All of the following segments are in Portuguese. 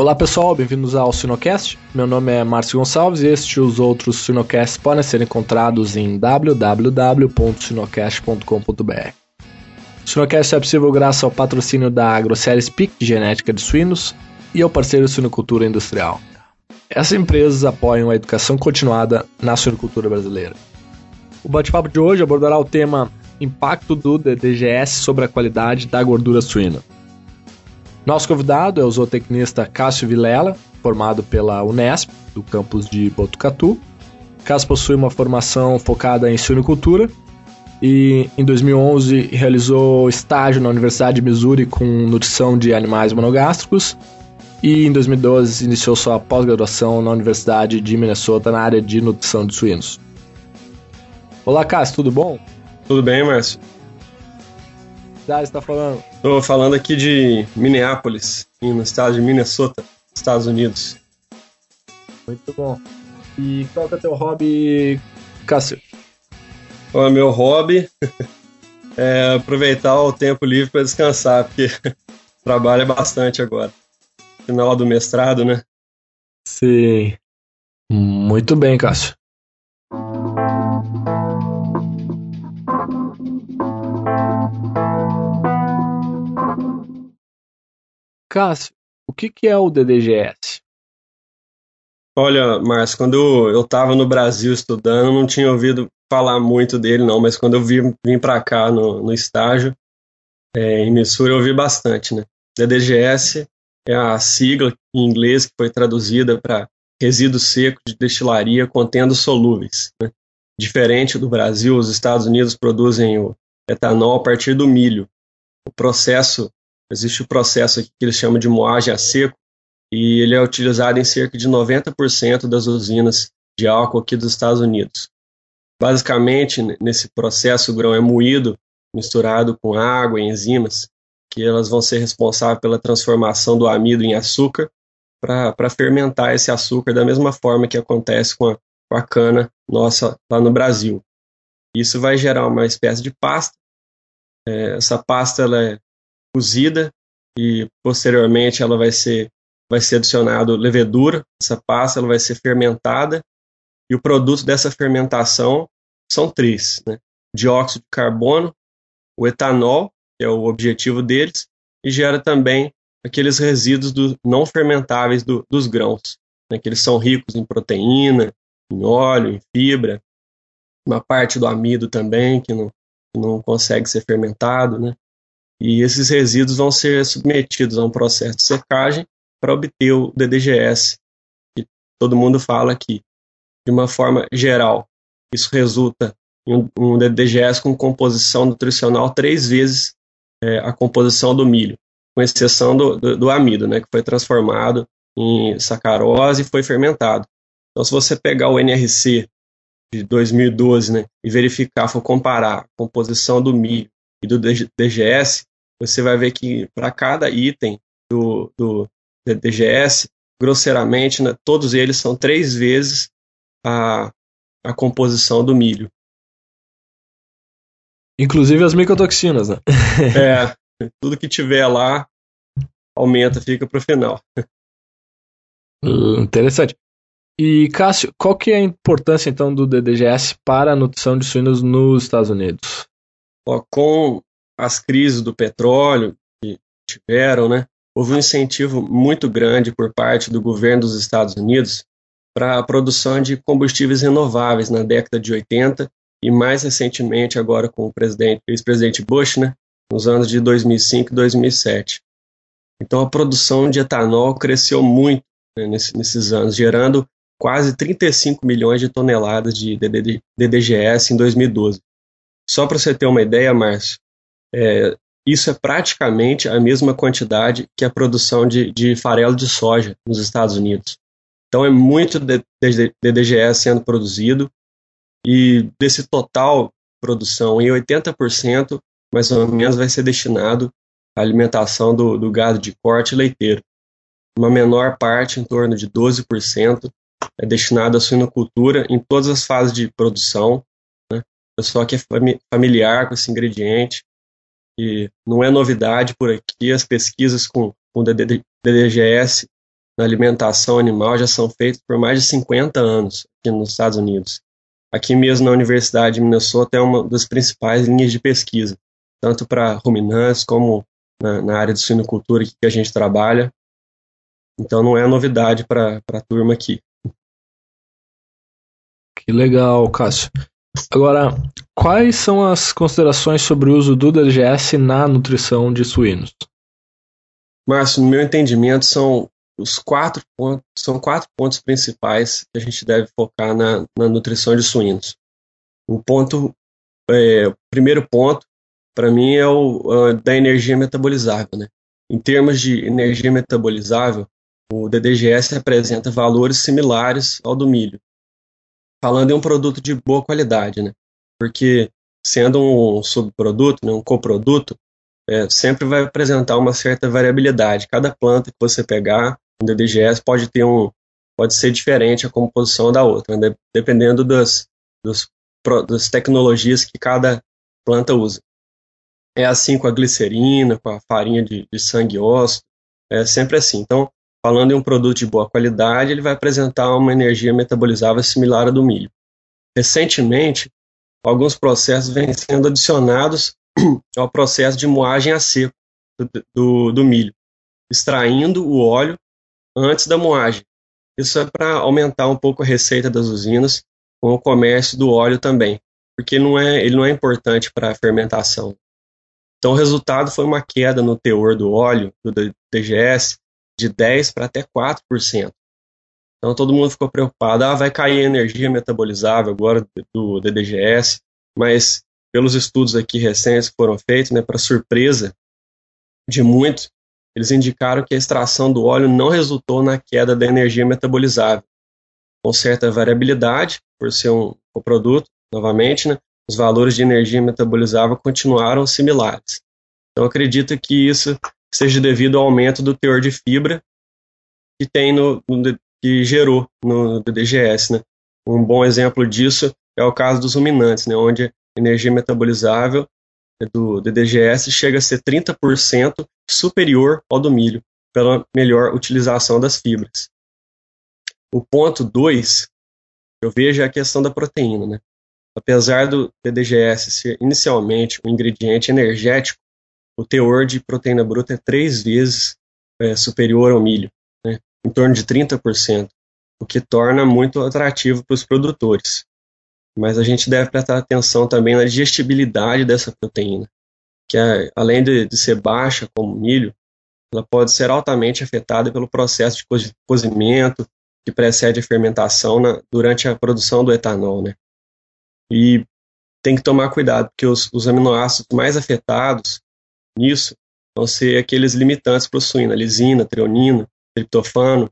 Olá pessoal, bem-vindos ao Sinocast. Meu nome é Márcio Gonçalves e este e os outros Sinocasts podem ser encontrados em www.sinocast.com.br. O Sinocast é possível graças ao patrocínio da AgroSéries PIC Genética de Suínos e ao parceiro Suinocultura Industrial. Essas empresas apoiam a educação continuada na suinocultura brasileira. O bate-papo de hoje abordará o tema Impacto do DDGS sobre a qualidade da gordura suína. Nosso convidado é o zootecnista Cássio Vilela, formado pela Unesp, do campus de Botucatu. Cássio possui uma formação focada em suinocultura e em 2011 realizou estágio na Universidade de Missouri com nutrição de animais monogástricos e em 2012 iniciou sua pós-graduação na Universidade de Minnesota na área de nutrição de suínos. Olá, Cássio, tudo bom? Tudo bem, Márcio cidade está falando? Estou falando aqui de Minneapolis, no estado de Minnesota, Estados Unidos. Muito bom. E qual que é o teu hobby, Cássio? O meu hobby é aproveitar o tempo livre para descansar, porque trabalho bastante agora. Final do mestrado, né? Sim. Muito bem, Cássio. Cássio, o que, que é o DDGS? Olha, Márcio, quando eu estava no Brasil estudando, não tinha ouvido falar muito dele, não, mas quando eu vim, vim para cá no, no estágio, é, em Missouri, eu ouvi bastante, né? DDGS é a sigla em inglês que foi traduzida para resíduo seco de destilaria contendo solúveis. Né? Diferente do Brasil, os Estados Unidos produzem o etanol a partir do milho. O processo Existe o processo que eles chamam de moagem a seco, e ele é utilizado em cerca de 90% das usinas de álcool aqui dos Estados Unidos. Basicamente, nesse processo, o grão é moído, misturado com água e enzimas, que elas vão ser responsáveis pela transformação do amido em açúcar, para fermentar esse açúcar da mesma forma que acontece com a, com a cana nossa lá no Brasil. Isso vai gerar uma espécie de pasta. É, essa pasta ela é cozida e posteriormente ela vai ser vai ser adicionado levedura, essa pasta ela vai ser fermentada e o produto dessa fermentação são três, né? dióxido de carbono, o etanol, que é o objetivo deles, e gera também aqueles resíduos do, não fermentáveis do, dos grãos, né? que eles são ricos em proteína, em óleo, em fibra, uma parte do amido também, que não, que não consegue ser fermentado, né? E esses resíduos vão ser submetidos a um processo de secagem para obter o DDGS, que todo mundo fala aqui. De uma forma geral, isso resulta em um DDGS com composição nutricional três vezes é, a composição do milho, com exceção do, do, do amido, né, que foi transformado em sacarose e foi fermentado. Então, se você pegar o NRC de 2012 né, e verificar, for comparar a composição do milho e do DGS, você vai ver que para cada item do, do DGS, grosseiramente, né, todos eles são três vezes a, a composição do milho. Inclusive as micotoxinas, né? é, tudo que tiver lá aumenta, fica para o final. Hum, interessante. E Cássio, qual que é a importância então do DDGS para a nutrição de suínos nos Estados Unidos? Ó, com as crises do petróleo que tiveram, né, houve um incentivo muito grande por parte do governo dos Estados Unidos para a produção de combustíveis renováveis na década de 80 e mais recentemente agora com o presidente, ex-presidente Bush, né, nos anos de 2005 e 2007. Então a produção de etanol cresceu muito né, nesses, nesses anos, gerando quase 35 milhões de toneladas de DDGS em 2012. Só para você ter uma ideia, Márcio, é, isso é praticamente a mesma quantidade que a produção de, de farelo de soja nos Estados Unidos. Então é muito DDGS sendo produzido e desse total produção, em 80% mais ou menos vai ser destinado à alimentação do, do gado de corte leiteiro. Uma menor parte, em torno de 12%, é destinada à suinocultura em todas as fases de produção. Né? Pessoal que é familiar com esse ingrediente e não é novidade por aqui, as pesquisas com, com DDGS na alimentação animal já são feitos por mais de 50 anos aqui nos Estados Unidos. Aqui mesmo na Universidade de Minnesota é uma das principais linhas de pesquisa, tanto para ruminantes como na, na, área de suinocultura que a gente trabalha. Então não é novidade para a turma aqui. Que legal, Cássio. Agora, quais são as considerações sobre o uso do DGS na nutrição de suínos? Márcio, no meu entendimento, são os quatro pontos, são quatro pontos principais que a gente deve focar na, na nutrição de suínos. O ponto, é, o primeiro ponto, para mim, é o da energia metabolizável. Né? Em termos de energia metabolizável, o DDGS apresenta valores similares ao do milho, falando em um produto de boa qualidade, né? Porque sendo um subproduto, né, um coproduto, é, sempre vai apresentar uma certa variabilidade. Cada planta que você pegar, um DDGS pode ter um, pode ser diferente a composição da outra, né, dependendo das, dos, das tecnologias que cada planta usa. É assim com a glicerina, com a farinha de, de sangue osso, é sempre assim. Então, falando em um produto de boa qualidade, ele vai apresentar uma energia metabolizável similar à do milho. Recentemente, alguns processos vêm sendo adicionados ao processo de moagem a seco do, do, do milho, extraindo o óleo antes da moagem. Isso é para aumentar um pouco a receita das usinas com o comércio do óleo também, porque não é, ele não é importante para a fermentação. Então, o resultado foi uma queda no teor do óleo, do DGS, de 10% para até 4%. Então, todo mundo ficou preocupado, ah, vai cair a energia metabolizável agora do DDGS, mas pelos estudos aqui recentes que foram feitos, né, para surpresa de muitos, eles indicaram que a extração do óleo não resultou na queda da energia metabolizável. Com certa variabilidade, por ser um coproduto, novamente, né, os valores de energia metabolizável continuaram similares. Então, acredito que isso seja devido ao aumento do teor de fibra que tem no, no que gerou no DDGS. Né? Um bom exemplo disso é o caso dos ruminantes, né, onde a energia metabolizável do DDGS chega a ser 30% superior ao do milho, pela melhor utilização das fibras. O ponto 2, eu vejo é a questão da proteína. Né? Apesar do DDGS ser inicialmente um ingrediente energético, o teor de proteína bruta é três vezes é, superior ao milho, né? em torno de 30%, o que torna muito atrativo para os produtores mas a gente deve prestar atenção também na digestibilidade dessa proteína, que é, além de, de, ser baixa, como milho, ela pode ser altamente afetada pelo processo de cozimento que precede a fermentação na, durante a produção do etanol, né? E tem que tomar cuidado, porque os, os aminoácidos mais afetados nisso vão ser aqueles limitantes para o suíno, a lisina, treonina, triptofano.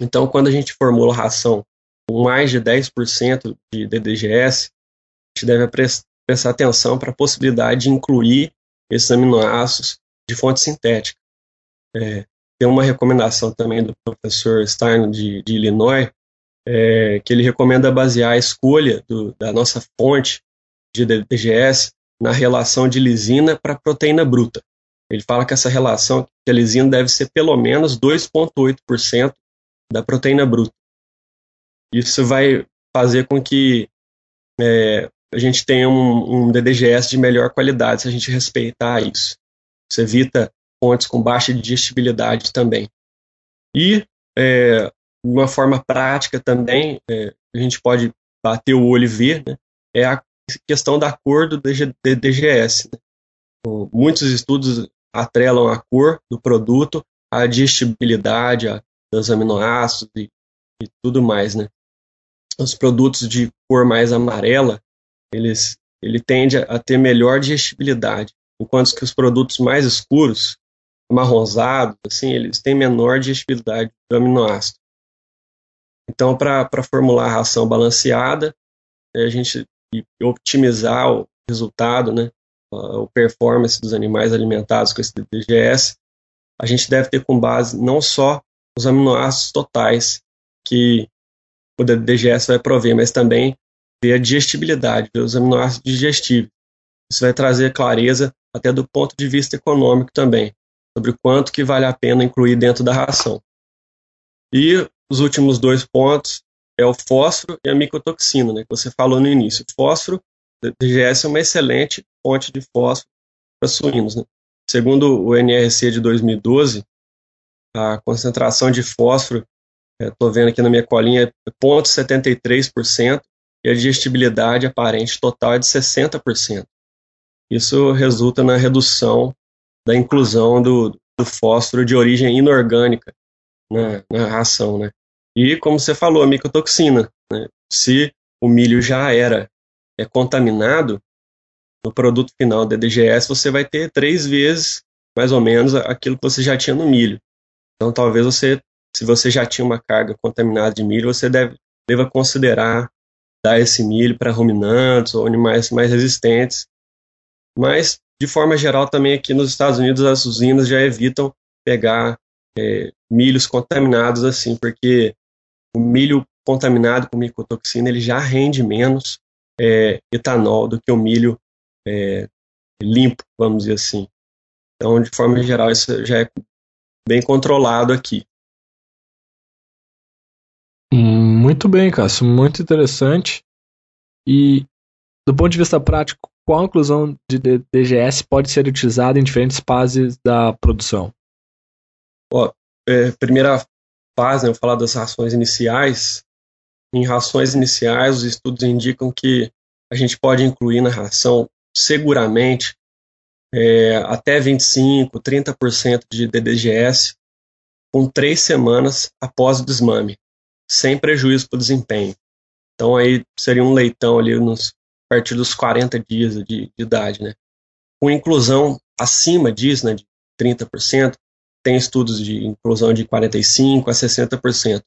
Então, quando a gente formula a ração com mais de 10% de DDGS, a gente deve prestar atenção para a possibilidade de incluir esses aminoácidos de fonte sintética. É, tem uma recomendação também do professor Stein de, de Illinois, é, que ele recomenda basear a escolha do, da nossa fonte de DDGS na relação de lisina para proteína bruta. Ele fala que essa relação, que a lisina deve ser pelo menos 2,8% da proteína bruta. Isso vai fazer com que é, a gente tenha um, um, DDGS de melhor qualidade se a gente respeitar isso. Isso evita fontes com baixa digestibilidade também. E, é, uma forma prática também, é, a gente pode bater o olho e ver, né, é a questão da cor do DDGS. Né? Muitos estudos atrelam a cor do produto à digestibilidade dos aminoácidos e, e tudo mais, né? os produtos de cor mais amarela, eles, ele tende a ter melhor digestibilidade, enquanto que os produtos mais escuros, marronzados, assim, eles têm menor digestibilidade do aminoácido. Então, para formular a ração balanceada, a gente optimizar o resultado, né, o performance dos animais alimentados com esse DGS, a gente deve ter com base não só os aminoácidos totais que o DGS vai prover, mas também ver a digestibilidade, ver os aminoácidos digestíveis. Isso vai trazer clareza até do ponto de vista econômico também, sobre quanto que vale a pena incluir dentro da ração. E os últimos dois pontos é o fósforo e a micotoxina, né, que você falou no início. O fósforo, DGS é uma excelente fonte de fósforo para suínos. Né? Segundo o NRC de 2012, a concentração de fósforo, estou é, vendo aqui na minha colinha, é 0,73% e a digestibilidade aparente total é de 60%. Isso resulta na redução da inclusão do, do fósforo de origem inorgânica na, na ração, né? E, como você falou, a micotoxina. Né? Se o milho já era é, contaminado, no produto final da DGS você vai ter três vezes, mais ou menos, aquilo que você já tinha no milho. Então, talvez você, se você já tinha uma carga contaminada de milho, você deve, deva considerar dar esse milho para ruminantes ou animais mais resistentes. Mas, de forma geral, também aqui nos Estados Unidos, as usinas já evitam pegar é, milhos contaminados assim, porque o milho contaminado com micotoxina ele já rende menos é, etanol do que o milho é, limpo, vamos dizer assim. Então, de forma geral, isso já é bem controlado aqui. Muito bem, Cássio, muito interessante. E, do ponto de vista prático, qual a inclusão de DGS pode ser utilizada em diferentes fases da produção? Ó, é, primeira fase, né, eu falar das rações iniciais. Em rações iniciais, os estudos indicam que a gente pode incluir na ração seguramente é, até 25, 30% de DDGS com três semanas após o desmame, sem prejuízo para o desempenho. Então aí seria um leitão ali nos, a partir dos 40 dias de, de idade, né? Com inclusão acima disso, né, de 30%, tem estudos de inclusão de 45% a 60%.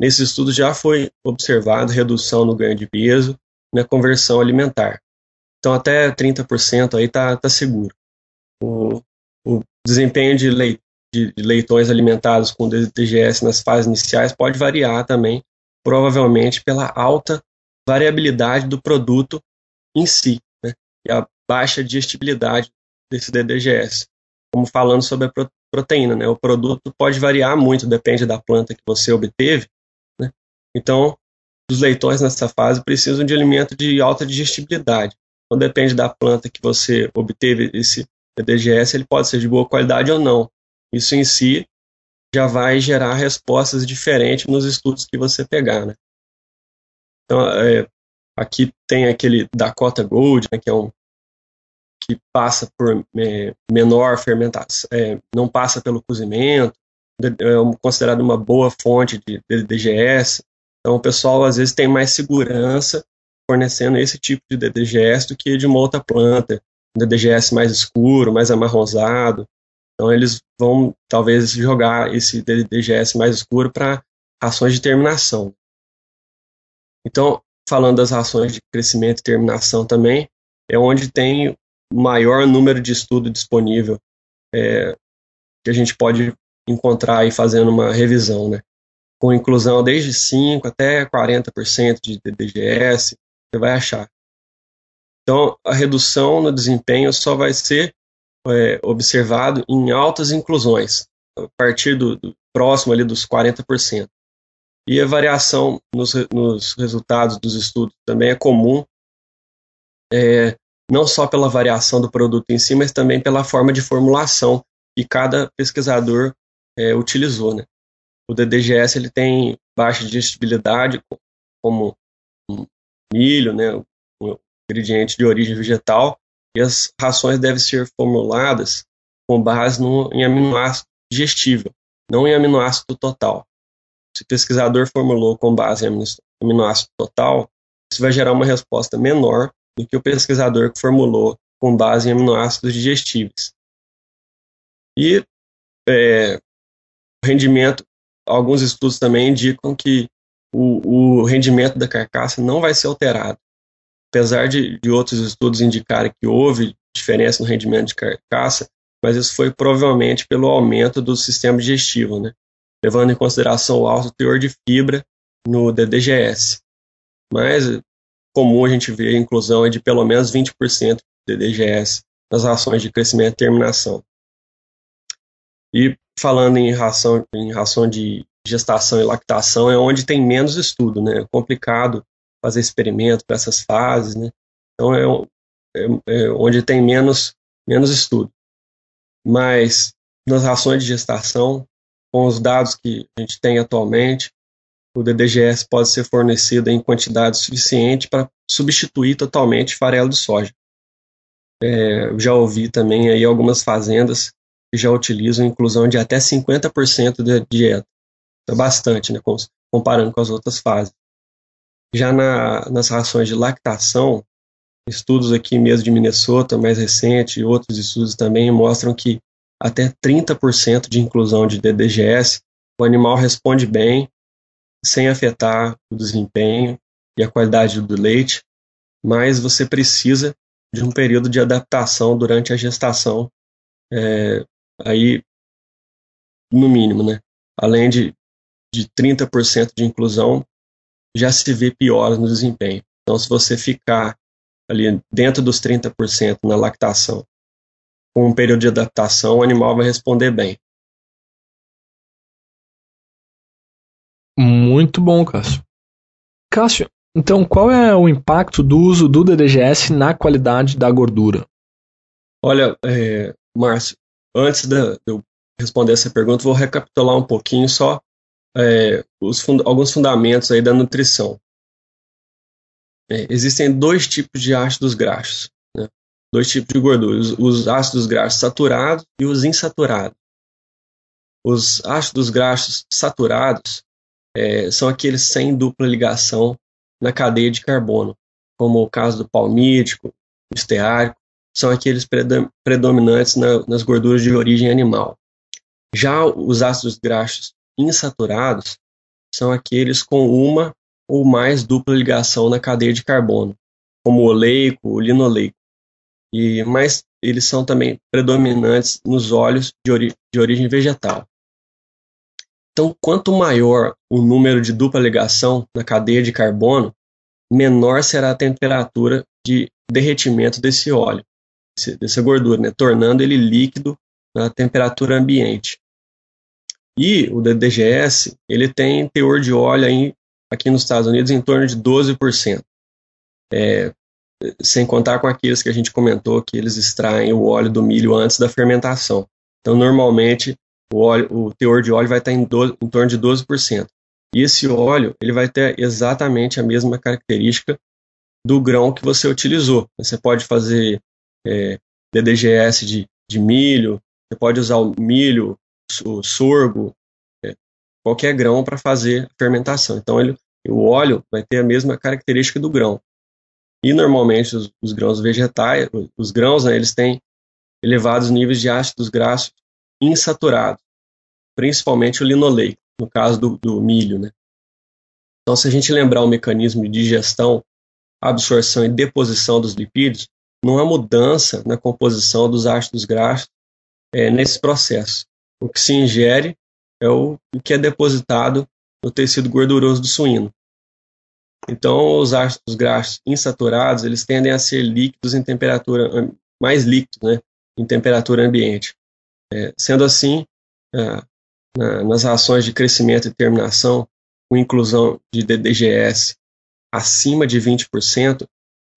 Nesses estudos já foi observado redução no ganho de peso na conversão alimentar. Então até 30% aí está tá seguro. O, o desempenho de, leit, de leitões alimentados com DGS nas fases iniciais pode variar também, provavelmente pela alta variabilidade do produto em si né, e a baixa digestibilidade desse DDGS. Como falando sobre a proteína, né? O produto pode variar muito, depende da planta que você obteve, né? Então, os leitões nessa fase precisam de alimento de alta digestibilidade. Então, depende da planta que você obteve esse DGS, ele pode ser de boa qualidade ou não. Isso em si já vai gerar respostas diferentes nos estudos que você pegar, né? Então, é, aqui tem aquele Dakota Gold, né, que é um que passa por é, menor fermentação, é, não passa pelo cozimento, é considerado uma boa fonte de, de DGS. Então, o pessoal às vezes tem mais segurança fornecendo esse tipo de DDGS do que de uma outra planta, um DDGS mais escuro, mais amarronzado. Então, eles vão talvez jogar esse DDGS mais escuro para rações de terminação. Então, falando das rações de crescimento e terminação também, é onde tem maior número de estudo disponível é, que a gente pode encontrar aí fazendo uma revisão, né? Com inclusão desde 5 até 40% de DGS, você vai achar. Então, a redução no desempenho só vai ser é, observado em altas inclusões, a partir do, do, próximo ali dos 40%. E a variação nos, nos resultados dos estudos também é comum, é, não só pela variação do produto em si, mas também pela forma de formulação que cada pesquisador é, utilizou. Né? O DDGS ele tem baixa digestibilidade, como milho, né, um ingrediente de origem vegetal, e as rações devem ser formuladas com base no, em aminoácido digestível, não em aminoácido total. Se o pesquisador formulou com base em aminoácido total, isso vai gerar uma resposta menor do que o pesquisador formulou com base em aminoácidos digestíveis. E é, rendimento, alguns estudos também indicam que o, o, rendimento da carcaça não vai ser alterado. Apesar de, de outros estudos indicarem que houve diferença no rendimento de carcaça, mas isso foi provavelmente pelo aumento do sistema digestivo, né? levando em consideração o alto teor de fibra no DDGS. Mas comum a gente ver a inclusão de pelo menos 20% de DGS nas rações de crescimento e terminação. E falando em ração, em ração de gestação e lactação é onde tem menos estudo, né? É complicado fazer experimento para essas fases, né? Então é, é, é, onde tem menos, menos estudo. Mas nas rações de gestação, com os dados que a gente tem atualmente, o DDGS pode ser fornecido em quantidade suficiente para substituir totalmente farelo de soja. É, já ouvi também aí algumas fazendas que já utilizam inclusão de até 50% da dieta. É bastante, né, comparando com as outras fases. Já na, nas rações de lactação, estudos aqui mesmo de Minnesota, mais recente, e outros estudos também mostram que até 30% de inclusão de DDGS, o animal responde bem, sem afetar o desempenho e a qualidade do leite, mas você precisa de um período de adaptação durante a gestação, é, aí no mínimo, né? Além de, de 30% de inclusão, já se vê pior no desempenho. Então, se você ficar ali dentro dos 30% na lactação, com um período de adaptação, o animal vai responder bem. Muito bom, Cássio. Cássio, então qual é o impacto do uso do DDGS na qualidade da gordura? Olha, é, Márcio, antes de eu responder essa pergunta, vou recapitular um pouquinho só é, fund alguns fundamentos aí da nutrição. É, existem dois tipos de ácidos graxos, né? dois tipos de gordura, os, os, ácidos graxos saturados e os insaturados. Os ácidos graxos saturados é, são aqueles sem dupla ligação na cadeia de carbono, como o caso do palmítico, o esteárico, são aqueles predominantes na, nas gorduras de origem animal. Já os ácidos graxos insaturados são aqueles com uma ou mais dupla ligação na cadeia de carbono, como o oleico, o linoleico. E, mas eles são também predominantes nos óleos de, ori de origem vegetal. Então, quanto maior o número de dupla ligação na cadeia de carbono, menor será a temperatura de derretimento desse óleo, dessa gordura, né? tornando ele líquido na temperatura ambiente. E o DDGS, ele tem teor de óleo aí, aqui nos Estados Unidos em torno de 12%. É, sem contar com aqueles que a gente comentou que eles extraem o óleo do milho antes da fermentação. Então, normalmente, o, óleo, o teor de óleo vai estar em, 12, em torno de 12%. E esse óleo ele vai ter exatamente a mesma característica do grão que você utilizou. Você pode fazer é, DDGS de, de milho, você pode usar o milho o sorgo, é, qualquer grão para fazer fermentação. Então ele, o óleo vai ter a mesma característica do grão. E normalmente os, os grãos vegetais, os grãos, né, eles têm elevados níveis de ácidos graxos insaturados, principalmente o linoleico, no caso do, do milho. Né? Então, se a gente lembrar o mecanismo de digestão, absorção e deposição dos lipídios, não há mudança na composição dos ácidos graxos é, nesse processo o que se ingere é o, que é depositado no tecido gorduroso do suíno. Então, os ácidos graxos insaturados, eles tendem a ser líquidos em temperatura, mais líquidos, né, em temperatura ambiente. É, sendo assim, na, nas ações de crescimento e terminação, com inclusão de DDGS acima de 20%,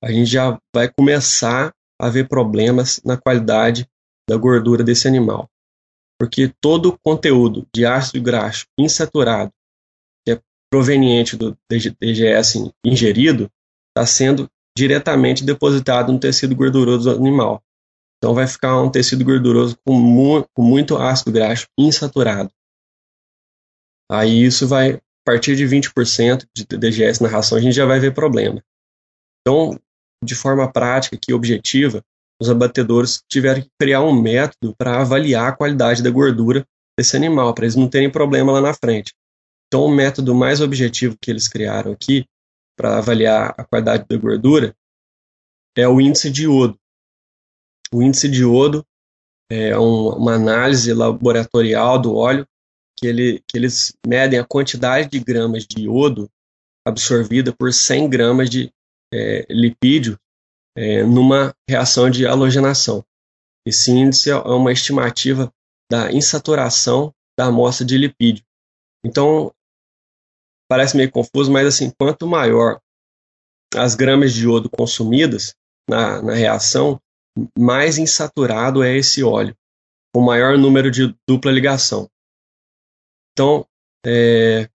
a gente já vai começar a ver problemas na qualidade da gordura desse animal porque todo o conteúdo de ácido graxo insaturado que é proveniente do DGS ingerido está sendo diretamente depositado no tecido gorduroso do animal. Então vai ficar um tecido gorduroso com, mu com muito ácido graxo insaturado. Aí isso vai, a partir de 20% de DGS na ração, a gente já vai ver problema. Então, de forma prática e objetiva, os abatedores tiveram que criar um método para avaliar a qualidade da gordura desse animal, para eles não terem problema lá na frente. Então, o método mais objetivo que eles criaram aqui para avaliar a qualidade da gordura é o índice de iodo. O índice de iodo é um, uma análise laboratorial do óleo que, ele, que eles medem a quantidade de gramas de iodo absorvida por 100 gramas de é, lipídio é, numa reação de halogenação. Esse índice é uma estimativa da insaturação da amostra de lipídio. Então, parece meio confuso, mas assim, quanto maior as gramas de iodo consumidas na, na reação, mais insaturado é esse óleo, com maior número de dupla ligação. Então, é,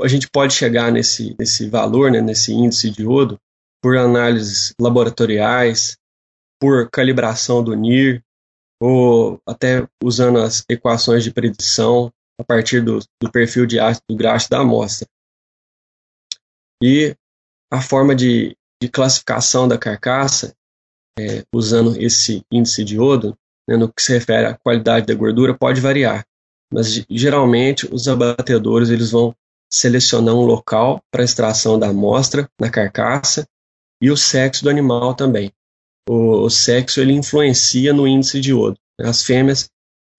a gente pode chegar nesse, nesse valor, né, nesse índice de iodo, por análises laboratoriais, por calibração do NIR, ou até usando as equações de predição a partir do, do perfil de ácido graxo da amostra. E a forma de, de classificação da carcaça, é, usando esse índice de iodo, né, no que se refere à qualidade da gordura, pode variar. Mas geralmente os abatedores eles vão selecionar um local para extração da amostra na carcaça e o sexo do animal também. O, o sexo ele influencia no índice de iodo. As fêmeas,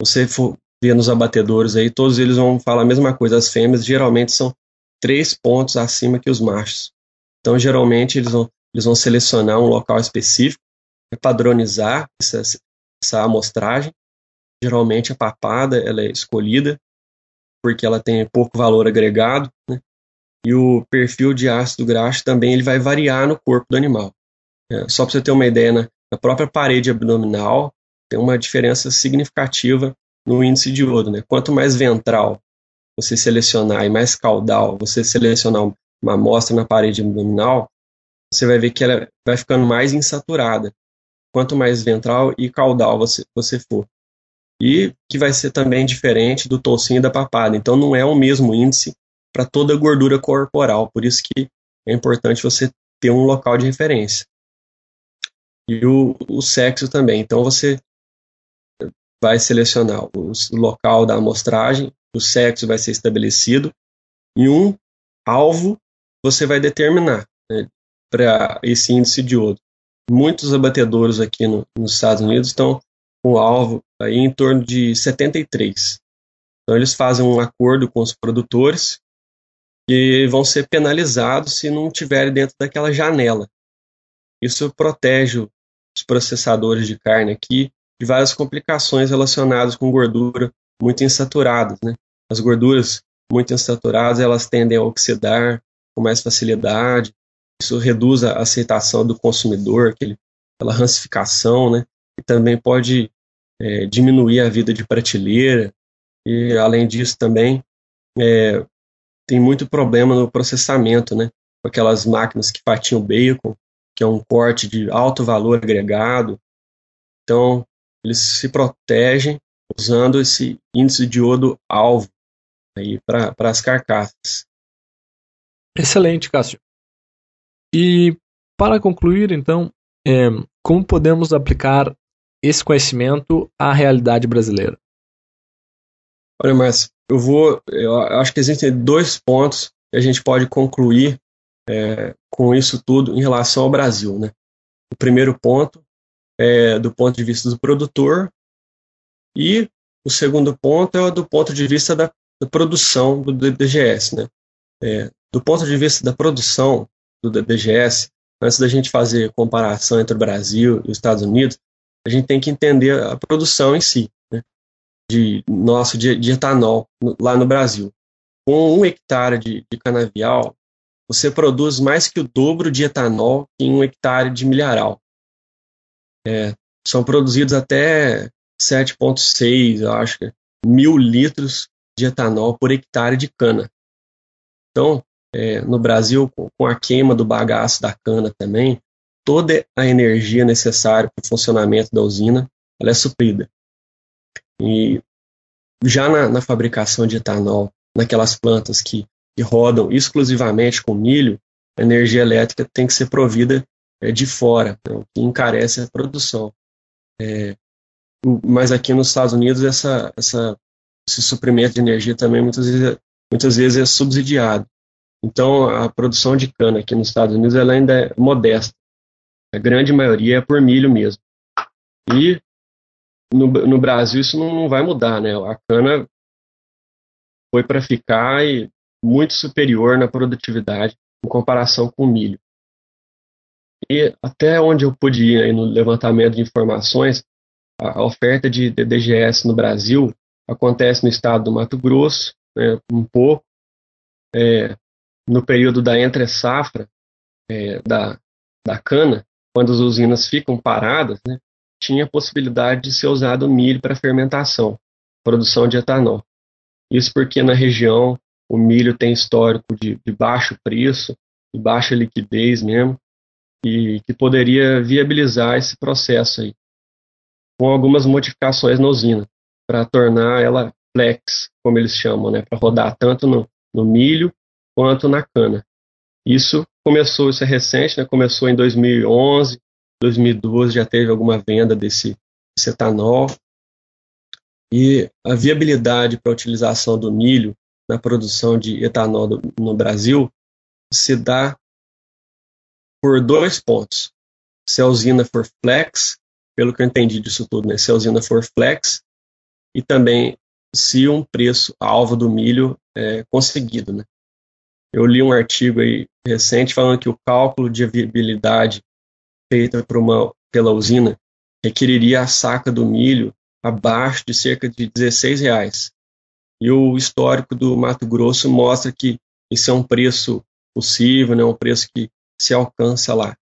você for ver nos abatedores aí, todos eles vão falar a mesma coisa. As fêmeas geralmente são três pontos acima que os machos. Então, geralmente, eles vão, eles vão selecionar um local específico, padronizar essa, essa amostragem. Geralmente, a papada ela é escolhida porque ela tem pouco valor agregado, né? e o perfil de ácido graxo também ele vai variar no corpo do animal. É, só para você ter uma ideia, na, própria parede abdominal tem uma diferença significativa no índice de iodo. Né? Quanto mais ventral você selecionar e mais caudal você selecionar uma amostra na parede abdominal, você vai ver que ela vai ficando mais insaturada. Quanto mais ventral e caudal você, você for. E que vai ser também diferente do toucinho e da papada. Então não é o mesmo índice para toda a gordura corporal. Por isso que é importante você ter um local de referência. E o, o sexo também. Então você vai selecionar o local da amostragem, o sexo vai ser estabelecido e um alvo você vai determinar né, para esse índice de iodo. Muitos abatedouros aqui no, nos Estados Unidos estão com alvo aí em torno de 73. Então eles fazem um acordo com os produtores e vão ser penalizados se não estiverem dentro daquela janela. Isso protege os processadores de carne aqui de várias complicações relacionadas com gordura muito insaturadas. Né? As gorduras muito insaturadas elas tendem a oxidar com mais facilidade. Isso reduz a aceitação do consumidor, aquele, aquela rancificação, né? E também pode é, diminuir a vida de prateleira. E além disso também é, tem muito problema no processamento, né? Com aquelas máquinas que fatiam bacon, que é um corte de alto valor agregado. Então, eles se protegem usando esse índice de iodo alvo para as carcaças. Excelente, Cássio. E para concluir, então, é, como podemos aplicar esse conhecimento à realidade brasileira? Olha, mas eu vou, eu acho que existem dois pontos que a gente pode concluir é, com isso tudo em relação ao Brasil, né? O primeiro ponto é do ponto de vista do produtor e o segundo ponto é do ponto de vista da, da produção do DGS, né? É, do ponto de vista da produção do DGS, antes da gente fazer comparação entre o Brasil e os Estados Unidos, a gente tem que entender a produção em si, né? de nosso de, de, etanol lá no Brasil. Com um hectare de, de canavial, você produz mais que o dobro de etanol em um hectare de milharal. É, são produzidos até 7,6, eu acho, mil litros de etanol por hectare de cana. Então, é, no Brasil, com a queima do bagaço da cana também, toda a energia necessária para o funcionamento da usina ela é suprida. E já na, na fabricação de etanol, naquelas plantas que, que, rodam exclusivamente com milho, a energia elétrica tem que ser provida é, de fora, né, o que encarece a produção. É, mas aqui nos Estados Unidos essa, essa, esse suprimento de energia também muitas vezes, muitas vezes é subsidiado. Então, a produção de cana aqui nos Estados Unidos ela ainda é modesta. A grande maioria é por milho mesmo. E no, no Brasil isso não, não, vai mudar, né? A cana foi para ficar e muito superior na produtividade em comparação com o milho. E até onde eu pude ir no levantamento de informações, a oferta de DGS no Brasil acontece no estado do Mato Grosso, né, um pouco. É, no período da entre-safra é, da, da cana, quando as usinas ficam paradas, né, tinha a possibilidade de ser usado milho para fermentação, produção de etanol. Isso porque na região o milho tem histórico de, de baixo preço, de baixa liquidez mesmo, e que poderia viabilizar esse processo aí, com algumas modificações na usina, para tornar ela flex, como eles chamam, né, para rodar tanto no, no milho quanto na cana. Isso começou, isso é recente, né, começou em 2011, 2012 já teve alguma venda desse, desse etanol. E a viabilidade para a utilização do milho na produção de etanol do, no Brasil se dá por dois pontos. Se a usina for flex, pelo que eu entendi disso tudo, né? se a usina for flex, e também se um preço alvo do milho é conseguido. Né? Eu li um artigo aí recente falando que o cálculo de viabilidade feita uma, pela usina requeriria a saca do milho abaixo de cerca de 16 reais. E o histórico do Mato Grosso mostra que esse é um preço possível, né, um preço que se alcança lá.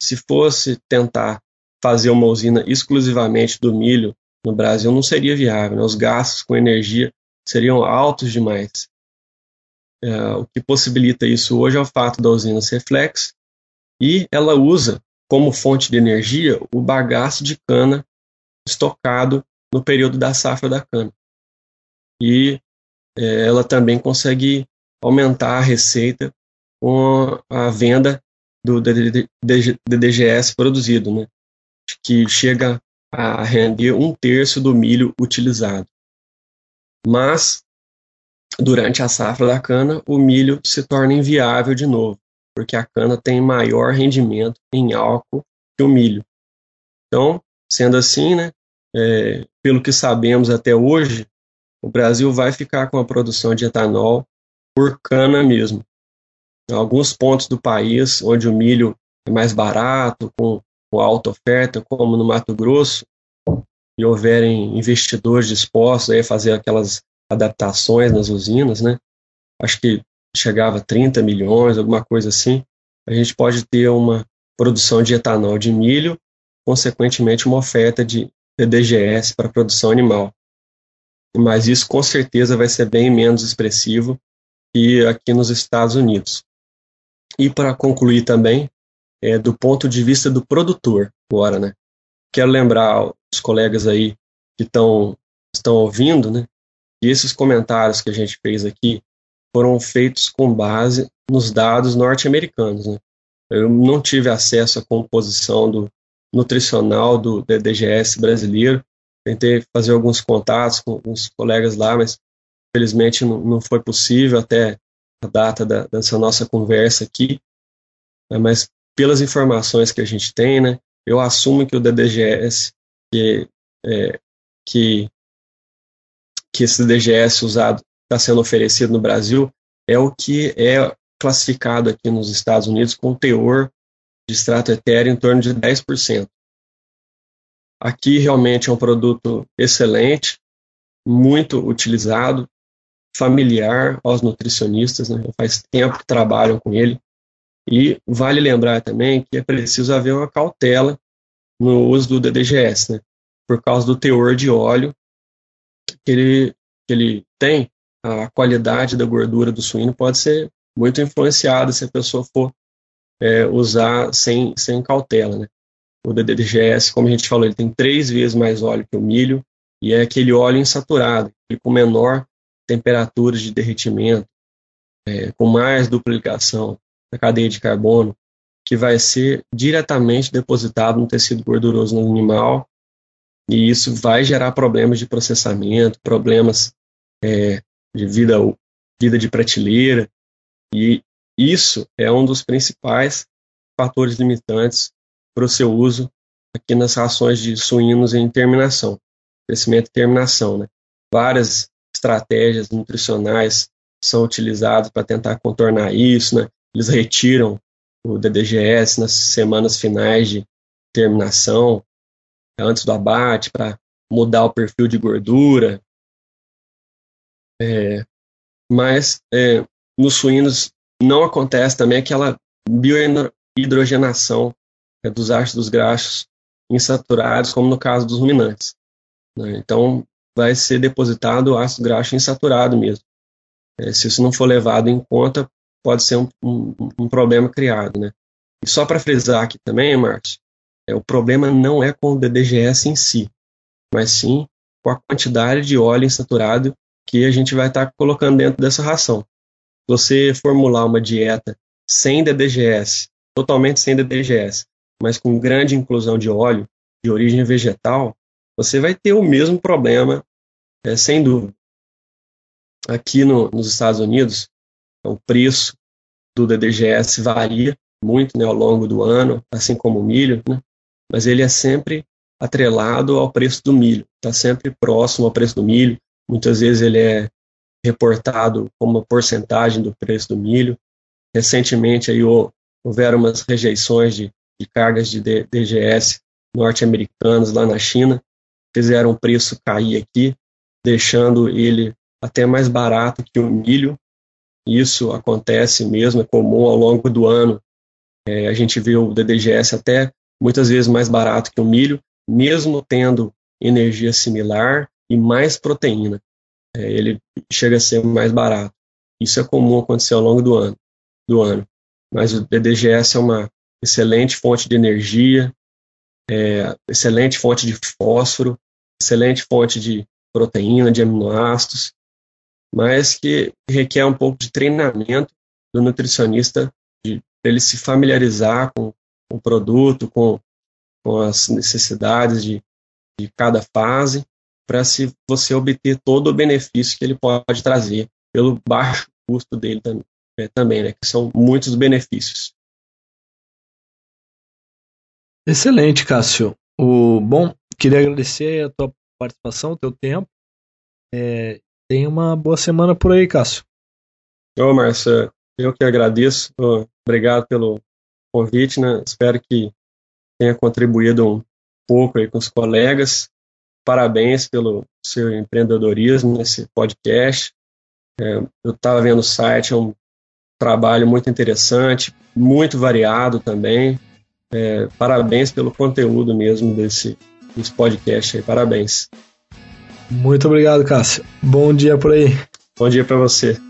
Se fosse tentar fazer uma usina exclusivamente do milho no Brasil, não seria viável. Né? Os gastos com energia seriam altos demais. É, o que possibilita isso hoje é o fato da usina ser flex e ela usa como fonte de energia o bagaço de cana estocado no período da safra da cana. E é, ela também consegue aumentar a receita com a venda do DDGS produzido, né, que chega a render um terço do milho utilizado. Mas, durante a safra da cana, o milho se torna inviável de novo, porque a cana tem maior rendimento em álcool que o milho. Então, sendo assim, né, é, pelo que sabemos até hoje, o Brasil vai ficar com a produção de etanol por cana mesmo alguns pontos do país onde o milho é mais barato, com, com alta oferta, como no Mato Grosso, e houverem investidores dispostos a fazer aquelas adaptações nas usinas, né? Acho que chegava a 30 milhões, alguma coisa assim. A gente pode ter uma produção de etanol de milho, consequentemente uma oferta de DDGS para produção animal. Mas isso com certeza vai ser bem menos expressivo que aqui nos Estados Unidos. E para concluir também, é, do ponto de vista do produtor, agora, né? Quero lembrar os colegas aí que tão, estão ouvindo, né? Que esses comentários que a gente fez aqui foram feitos com base nos dados norte-americanos, né? Eu não tive acesso à composição do nutricional do DGS brasileiro. Tentei fazer alguns contatos com os colegas lá, mas felizmente não, foi possível até a data da, dessa nossa conversa aqui, né, mas pelas informações que a gente tem, né, eu assumo que o DDGS, que, é, que, que esse DDGS usado está sendo oferecido no Brasil, é o que é classificado aqui nos Estados Unidos com teor de extrato etéreo em torno de 10%. Aqui realmente é um produto excelente, muito utilizado, familiar aos nutricionistas, né? faz tempo que trabalham com ele. E vale lembrar também que é preciso haver uma cautela no uso do DDGS, né? por causa do teor de óleo que ele, que ele tem, a qualidade da gordura do suíno pode ser muito influenciada se a pessoa for é, usar sem, sem cautela. Né? O DDGS, como a gente falou, ele tem três vezes mais óleo que o milho e é aquele óleo insaturado, com menor temperaturas de derretimento, é, com mais duplicação da cadeia de carbono, que vai ser diretamente depositado no tecido gorduroso no animal, e isso vai gerar problemas de processamento, problemas é, de vida, vida de prateleira, e isso é um dos principais fatores limitantes para o seu uso aqui nas rações de suínos em terminação, crescimento e terminação. Né? Várias estratégias nutricionais são utilizadas para tentar contornar isso, né? Eles retiram o DDGS nas semanas finais de terminação, antes do abate, para mudar o perfil de gordura. É, mas é, nos suínos não acontece também aquela biohidrogenação é, dos ácidos graxos insaturados, como no caso dos ruminantes. Né? Então, vai ser depositado ácido graxo insaturado mesmo. É, se isso não for levado em conta, pode ser um, um, um problema criado. Né? E só para frisar aqui também, Márcio, é, o problema não é com o DDGS em si, mas sim com a quantidade de óleo insaturado que a gente vai estar tá colocando dentro dessa ração. Se você formular uma dieta sem DDGS, totalmente sem DDGS, mas com grande inclusão de óleo de origem vegetal, você vai ter o mesmo problema, é, sem dúvida. Aqui no, nos Estados Unidos, o preço do DDGS varia muito né, ao longo do ano, assim como o milho, né? Mas ele é sempre atrelado ao preço do milho, está sempre próximo ao preço do milho. Muitas vezes ele é reportado como uma porcentagem do preço do milho. Recentemente aí houveram umas rejeições de, de cargas de DGS norte-americanos lá na China, fizeram o preço cair aqui, deixando ele até mais barato que o milho. Isso acontece mesmo, é comum ao longo do ano. É, a gente vê o DDGS até muitas vezes mais barato que o milho, mesmo tendo energia similar e mais proteína. É, ele chega a ser mais barato. Isso é comum acontecer ao longo do ano. Do ano. Mas o DDGS é uma excelente fonte de energia, é, excelente fonte de fósforo, excelente fonte de proteína, de aminoácidos, mas que requer um pouco de treinamento do nutricionista, de ele se familiarizar com, com o produto, com, com as necessidades de, de cada fase, para se você obter todo o benefício que ele pode trazer pelo baixo custo dele também, é, também né, que são muitos benefícios. Excelente, Cássio. O, bom, queria agradecer a tua participação, o teu tempo. É, tenha uma boa semana por aí, Cássio. Ô, Márcio, eu que agradeço. Obrigado pelo convite, né? Espero que tenha contribuído um pouco aí com os colegas. Parabéns pelo seu empreendedorismo nesse podcast. É, eu estava vendo o site, é um trabalho muito interessante, muito variado também. É, parabéns pelo conteúdo mesmo desse, desse podcast aí. Parabéns. Muito obrigado, Cássio. Bom dia por aí. Bom dia para você.